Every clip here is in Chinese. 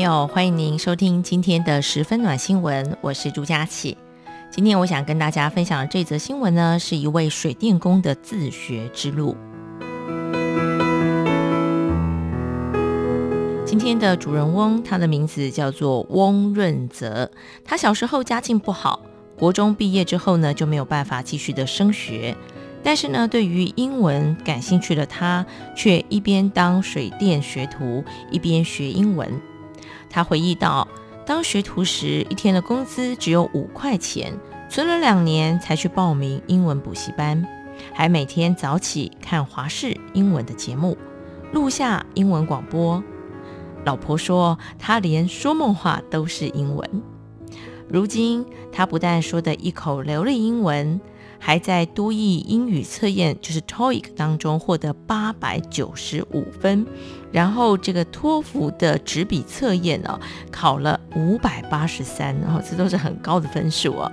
朋友，欢迎您收听今天的十分暖新闻，我是朱佳琪。今天我想跟大家分享的这则新闻呢，是一位水电工的自学之路。今天的主人翁，他的名字叫做翁润泽。他小时候家境不好，国中毕业之后呢，就没有办法继续的升学。但是呢，对于英文感兴趣的他，却一边当水电学徒，一边学英文。他回忆到，当学徒时，一天的工资只有五块钱，存了两年才去报名英文补习班，还每天早起看华视英文的节目，录下英文广播。老婆说，他连说梦话都是英文。如今，他不但说得一口流利英文。还在多益英语测验，就是 TOEIC 当中获得八百九十五分，然后这个托福的纸笔测验呢，考了五百八十三，然后这都是很高的分数哦。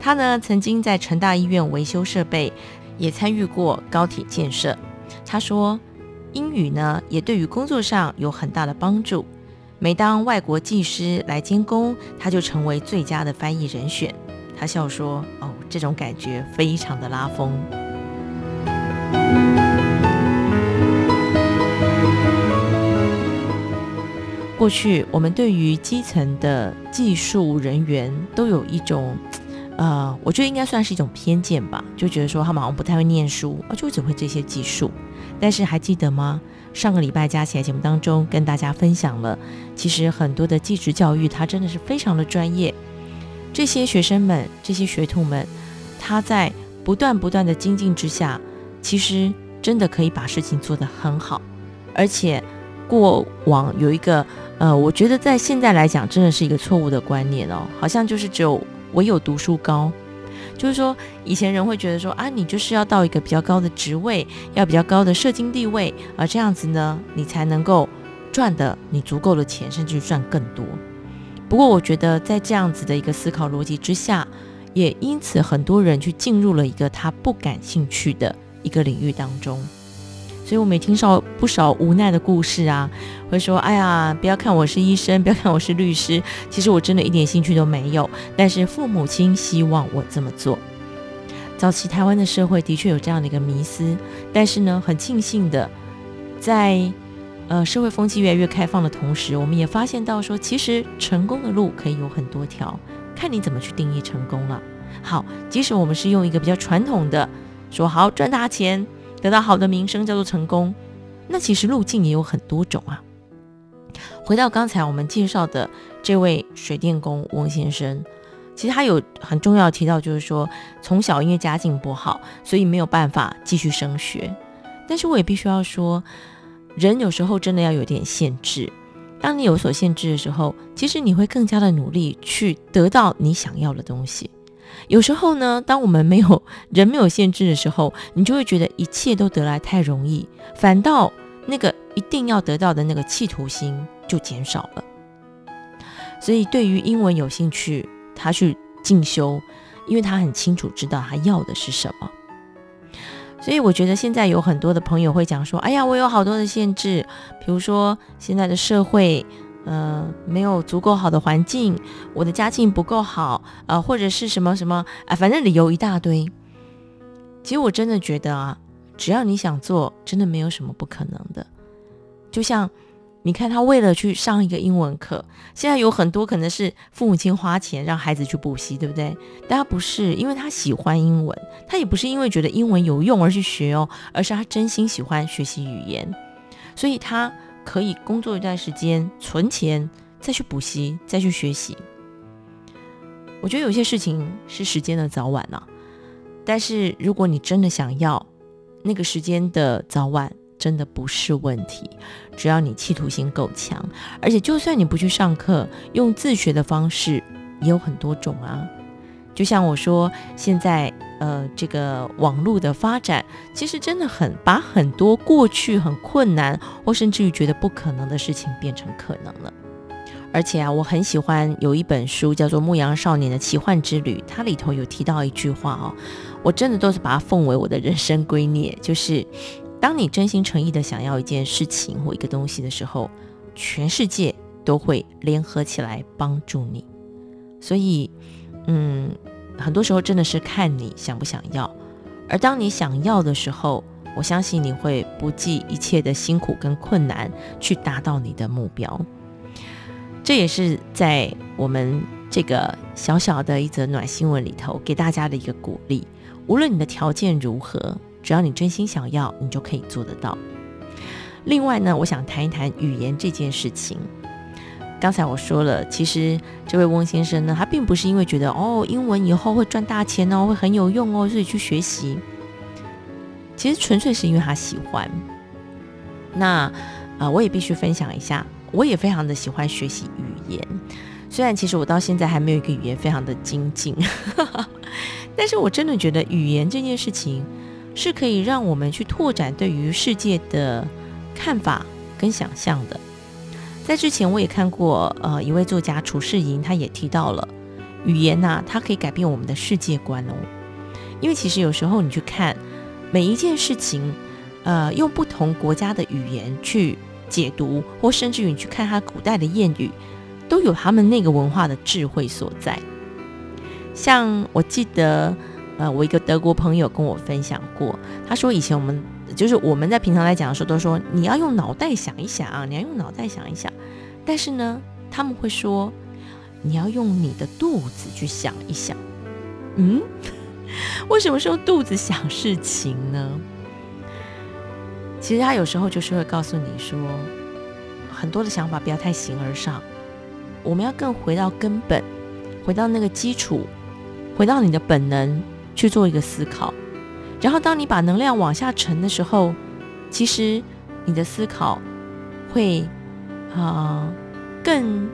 他呢曾经在成大医院维修设备，也参与过高铁建设。他说，英语呢也对于工作上有很大的帮助。每当外国技师来监工，他就成为最佳的翻译人选。他笑说：“哦，这种感觉非常的拉风。过去我们对于基层的技术人员都有一种，呃，我觉得应该算是一种偏见吧，就觉得说他们好像不太会念书，啊，就只会这些技术。但是还记得吗？上个礼拜加起来节目当中跟大家分享了，其实很多的技职教育，它真的是非常的专业。”这些学生们，这些学徒们，他在不断不断的精进之下，其实真的可以把事情做得很好。而且过往有一个，呃，我觉得在现在来讲，真的是一个错误的观念哦，好像就是只有唯有读书高，就是说以前人会觉得说啊，你就是要到一个比较高的职位，要比较高的社经地位啊，这样子呢，你才能够赚得你足够的钱，甚至赚更多。不过，我觉得在这样子的一个思考逻辑之下，也因此很多人去进入了一个他不感兴趣的一个领域当中。所以，我们也听到不少无奈的故事啊，会说：“哎呀，不要看我是医生，不要看我是律师，其实我真的一点兴趣都没有。但是父母亲希望我这么做。”早期台湾的社会的确有这样的一个迷思，但是呢，很庆幸的，在呃，社会风气越来越开放的同时，我们也发现到说，其实成功的路可以有很多条，看你怎么去定义成功了。好，即使我们是用一个比较传统的说，好赚大钱，得到好的名声叫做成功，那其实路径也有很多种啊。回到刚才我们介绍的这位水电工翁先生，其实他有很重要提到，就是说从小因为家境不好，所以没有办法继续升学。但是我也必须要说。人有时候真的要有点限制。当你有所限制的时候，其实你会更加的努力去得到你想要的东西。有时候呢，当我们没有人没有限制的时候，你就会觉得一切都得来太容易，反倒那个一定要得到的那个企图心就减少了。所以，对于英文有兴趣，他去进修，因为他很清楚知道他要的是什么。所以我觉得现在有很多的朋友会讲说：“哎呀，我有好多的限制，比如说现在的社会，呃，没有足够好的环境，我的家境不够好，呃，或者是什么什么，啊、反正理由一大堆。其实我真的觉得啊，只要你想做，真的没有什么不可能的，就像。”你看他为了去上一个英文课，现在有很多可能是父母亲花钱让孩子去补习，对不对？但他不是因为他喜欢英文，他也不是因为觉得英文有用而去学哦，而是他真心喜欢学习语言，所以他可以工作一段时间存钱，再去补习，再去学习。我觉得有些事情是时间的早晚啊，但是如果你真的想要那个时间的早晚。真的不是问题，只要你企图心够强，而且就算你不去上课，用自学的方式，也有很多种啊。就像我说，现在呃，这个网络的发展，其实真的很把很多过去很困难或甚至于觉得不可能的事情变成可能了。而且啊，我很喜欢有一本书叫做《牧羊少年的奇幻之旅》，它里头有提到一句话哦，我真的都是把它奉为我的人生 圭臬，就是当你真心诚意的想要一件事情或一个东西的时候，全世界都会联合起来帮助你。所以。嗯，很多时候真的是看你想不想要，而当你想要的时候，我相信你会不计一切的辛苦跟困难去达到你的目标。这也是在我们这个小小的一则暖新闻里头给大家的一个鼓励。无论你的条件如何，只要你真心想要，你就可以做得到。另外呢，我想谈一谈语言这件事情。刚才我说了，其实这位翁先生呢，他并不是因为觉得哦，英文以后会赚大钱哦，会很有用哦，所以去学习。其实纯粹是因为他喜欢。那啊、呃，我也必须分享一下，我也非常的喜欢学习语言。虽然其实我到现在还没有一个语言非常的精进，但是我真的觉得语言这件事情是可以让我们去拓展对于世界的看法跟想象的。在之前我也看过，呃，一位作家楚世莹，他也提到了语言呐、它可以改变我们的世界观哦。因为其实有时候你去看每一件事情，呃，用不同国家的语言去解读，或甚至于你去看他古代的谚语，都有他们那个文化的智慧所在。像我记得，呃，我一个德国朋友跟我分享过，他说以前我们。就是我们在平常来讲的时候，都说你要用脑袋想一想啊，你要用脑袋想一想。但是呢，他们会说你要用你的肚子去想一想。嗯，为什么是用肚子想事情呢？其实他有时候就是会告诉你说，很多的想法不要太形而上，我们要更回到根本，回到那个基础，回到你的本能去做一个思考。然后，当你把能量往下沉的时候，其实你的思考会啊、更，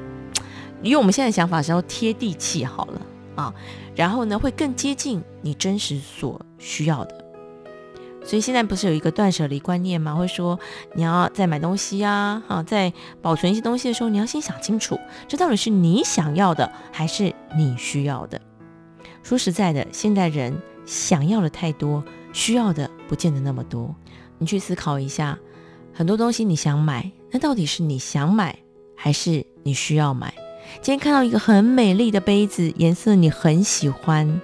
因为我们现在想法是要贴地气好了啊，然后呢会更接近你真实所需要的。所以现在不是有一个断舍离观念吗？会说你要在买东西啊，啊，在保存一些东西的时候，你要先想清楚，这到底是你想要的还是你需要的。说实在的，现代人想要的太多。需要的不见得那么多，你去思考一下，很多东西你想买，那到底是你想买还是你需要买？今天看到一个很美丽的杯子，颜色你很喜欢，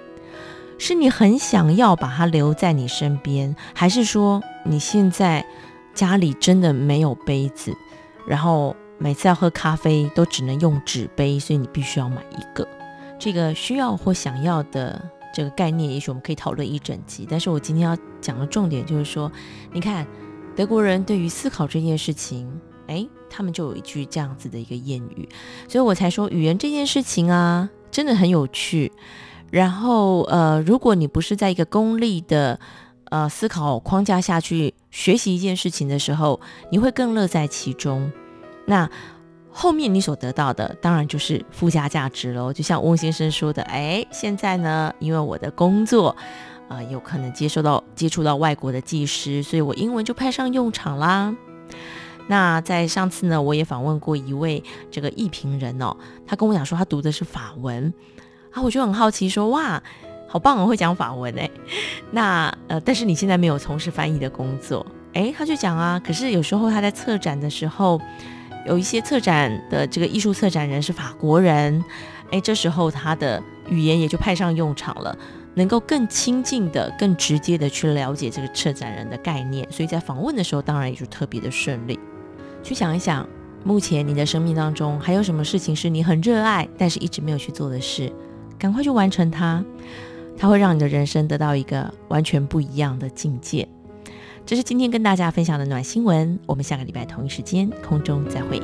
是你很想要把它留在你身边，还是说你现在家里真的没有杯子，然后每次要喝咖啡都只能用纸杯，所以你必须要买一个？这个需要或想要的。这个概念，也许我们可以讨论一整集。但是我今天要讲的重点就是说，你看德国人对于思考这件事情，哎，他们就有一句这样子的一个谚语，所以我才说语言这件事情啊，真的很有趣。然后呃，如果你不是在一个功利的呃思考框架下去学习一件事情的时候，你会更乐在其中。那。后面你所得到的，当然就是附加价值喽。就像翁先生说的，哎，现在呢，因为我的工作，啊、有可能接受到接触到外国的技师，所以我英文就派上用场啦。那在上次呢，我也访问过一位这个译评人哦，他跟我讲说他读的是法文，啊，我就很好奇说，哇，好棒哦，会讲法文哎。那呃，但是你现在没有从事翻译的工作，哎，他就讲啊，可是有时候他在策展的时候。有一些策展的这个艺术策展人是法国人，哎，这时候他的语言也就派上用场了，能够更亲近的、更直接的去了解这个策展人的概念，所以在访问的时候，当然也就特别的顺利。去想一想，目前你的生命当中还有什么事情是你很热爱，但是一直没有去做的事，赶快去完成它，它会让你的人生得到一个完全不一样的境界。这是今天跟大家分享的暖新闻，我们下个礼拜同一时间空中再会。